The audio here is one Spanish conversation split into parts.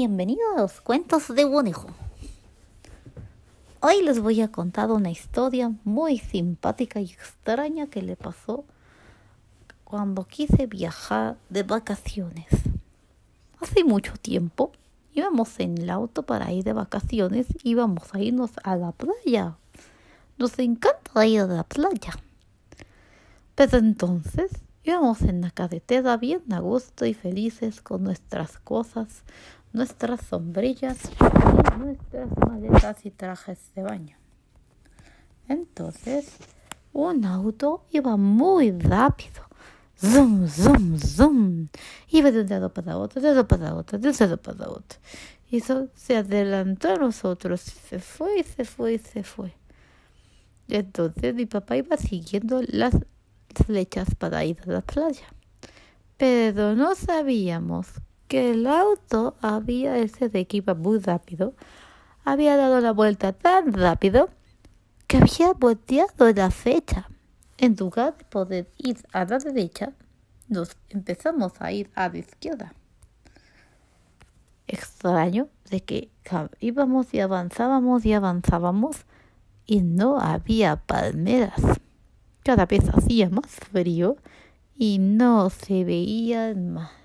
bienvenidos a los cuentos de Bonejo. Hoy les voy a contar una historia muy simpática y extraña que le pasó cuando quise viajar de vacaciones. Hace mucho tiempo íbamos en el auto para ir de vacaciones, íbamos a irnos a la playa. Nos encanta ir a la playa. Pero entonces íbamos en la carretera bien a gusto y felices con nuestras cosas, nuestras sombrillas y nuestras maletas y trajes de baño. Entonces, un auto iba muy rápido. Zoom, zoom, zoom. Iba de un lado para otro, de un lado para otro, de un lado para otro. Y eso se adelantó a nosotros. Se fue, se fue, se fue. entonces mi papá iba siguiendo las flechas para ir a la playa. Pero no sabíamos que el auto había, ese de que iba muy rápido, había dado la vuelta tan rápido que había volteado la fecha. En lugar de poder ir a la derecha, nos empezamos a ir a la izquierda. Extraño de que íbamos y avanzábamos y avanzábamos y no había palmeras. Cada vez hacía más frío y no se veía más.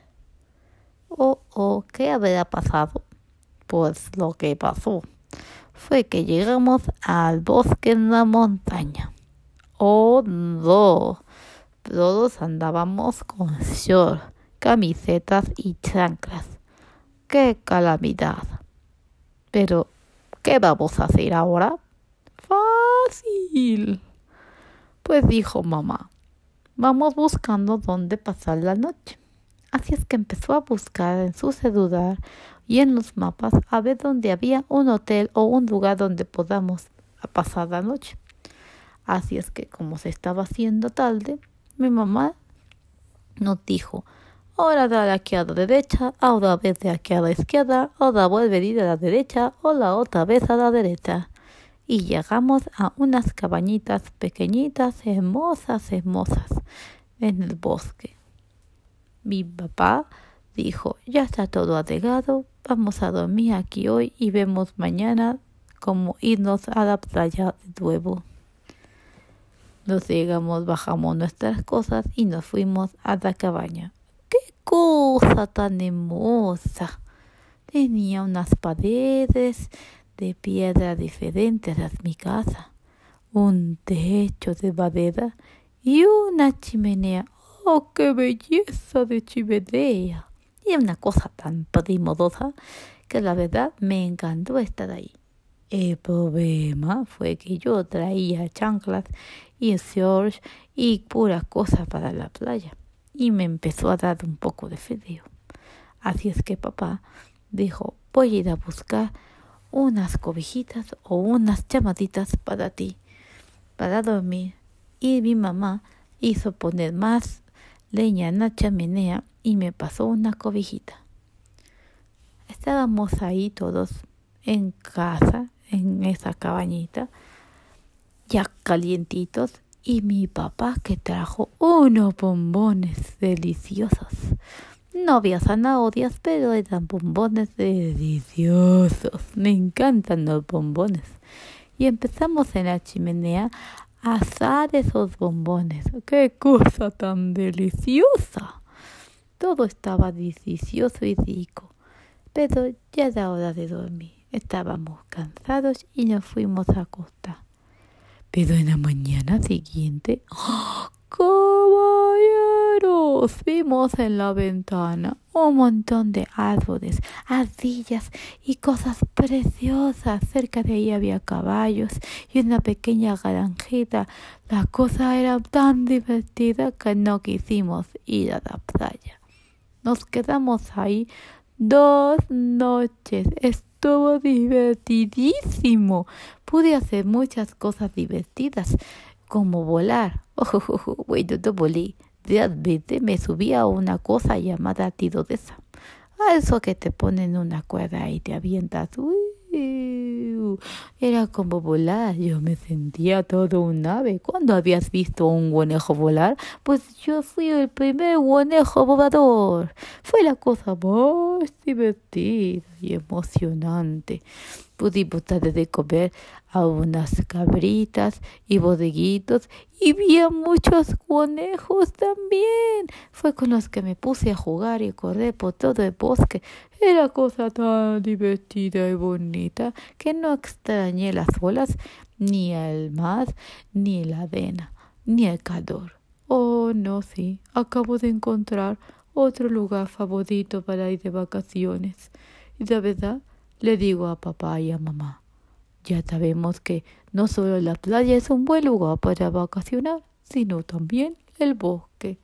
Oh, ¿qué habrá pasado? Pues lo que pasó fue que llegamos al bosque en la montaña. Oh, no. Todos andábamos con short, camisetas y chanclas. ¡Qué calamidad! Pero, ¿qué vamos a hacer ahora? Fácil. Pues dijo mamá, vamos buscando dónde pasar la noche. Así es que empezó a buscar en su celular y en los mapas a ver dónde había un hotel o un lugar donde podamos pasar la noche. Así es que como se estaba haciendo tarde, mi mamá nos dijo, ahora da aquí a la derecha, ahora vez de aquí a la izquierda, ahora vuelve a ir a la derecha o la otra vez a la derecha. Y llegamos a unas cabañitas pequeñitas, hermosas, hermosas, en el bosque. Mi papá dijo, ya está todo arreglado, vamos a dormir aquí hoy y vemos mañana cómo irnos a la playa de nuevo. Nos llegamos, bajamos nuestras cosas y nos fuimos a la cabaña. ¡Qué cosa tan hermosa! Tenía unas paredes de piedra diferentes a mi casa, un techo de madera y una chimenea ¡Oh, qué belleza de chimenea! Y una cosa tan primodosa que la verdad me encantó estar ahí. El problema fue que yo traía chanclas y shorts y puras cosas para la playa y me empezó a dar un poco de frío. Así es que papá dijo, voy a ir a buscar unas cobijitas o unas chamaditas para ti, para dormir. Y mi mamá hizo poner más leña en la chimenea y me pasó una cobijita. Estábamos ahí todos en casa, en esa cabañita, ya calientitos, y mi papá que trajo unos bombones deliciosos. No había zanahorias, pero eran bombones deliciosos. Me encantan los bombones. Y empezamos en la chimenea asar esos bombones. ¡Qué cosa tan deliciosa! Todo estaba delicioso y rico, pero ya era hora de dormir. Estábamos cansados y nos fuimos a acostar. Pero en la mañana siguiente, ¡oh! Vimos en la ventana un montón de árboles, ardillas y cosas preciosas. Cerca de ahí había caballos y una pequeña granjita. La cosa era tan divertida que no quisimos ir a la playa. Nos quedamos ahí dos noches. Estuvo divertidísimo. Pude hacer muchas cosas divertidas como volar. Oh, bueno, no volé. Realmente me subí a una cosa llamada tirolesa. A eso que te ponen una cuerda y te avientas. Uy, era como volar. Yo me sentía todo un ave. ¿Cuándo habías visto un conejo volar? Pues yo fui el primer conejo volador. Fue la cosa más divertida y emocionante. Pudimos darle de comer a unas cabritas y bodeguitos y vi a muchos conejos también. Fue con los que me puse a jugar y correr por todo el bosque. Era cosa tan divertida y bonita que no extrañé las olas, ni el mar, ni la arena, ni el calor. Oh, no, sí, acabo de encontrar otro lugar favorito para ir de vacaciones. Y de verdad, le digo a papá y a mamá, ya sabemos que no solo la playa es un buen lugar para vacacionar, sino también el bosque.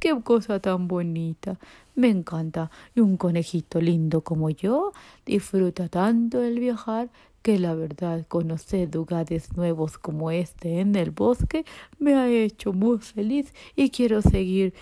Qué cosa tan bonita. Me encanta. Y un conejito lindo como yo disfruta tanto el viajar que la verdad conocer lugares nuevos como este en el bosque me ha hecho muy feliz y quiero seguir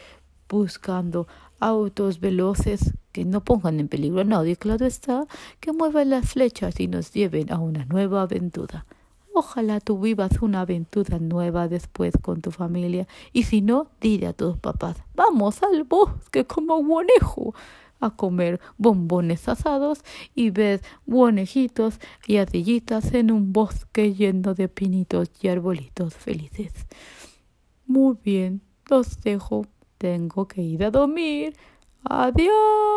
buscando autos veloces que no pongan en peligro a nadie, claro está, que muevan las flechas y nos lleven a una nueva aventura. Ojalá tú vivas una aventura nueva después con tu familia. Y si no, dile a tus papás, vamos al bosque como conejo a comer bombones asados y ver conejitos y ardillitas en un bosque lleno de pinitos y arbolitos felices. Muy bien, los dejo. Tengo que ir a dormir. Adiós.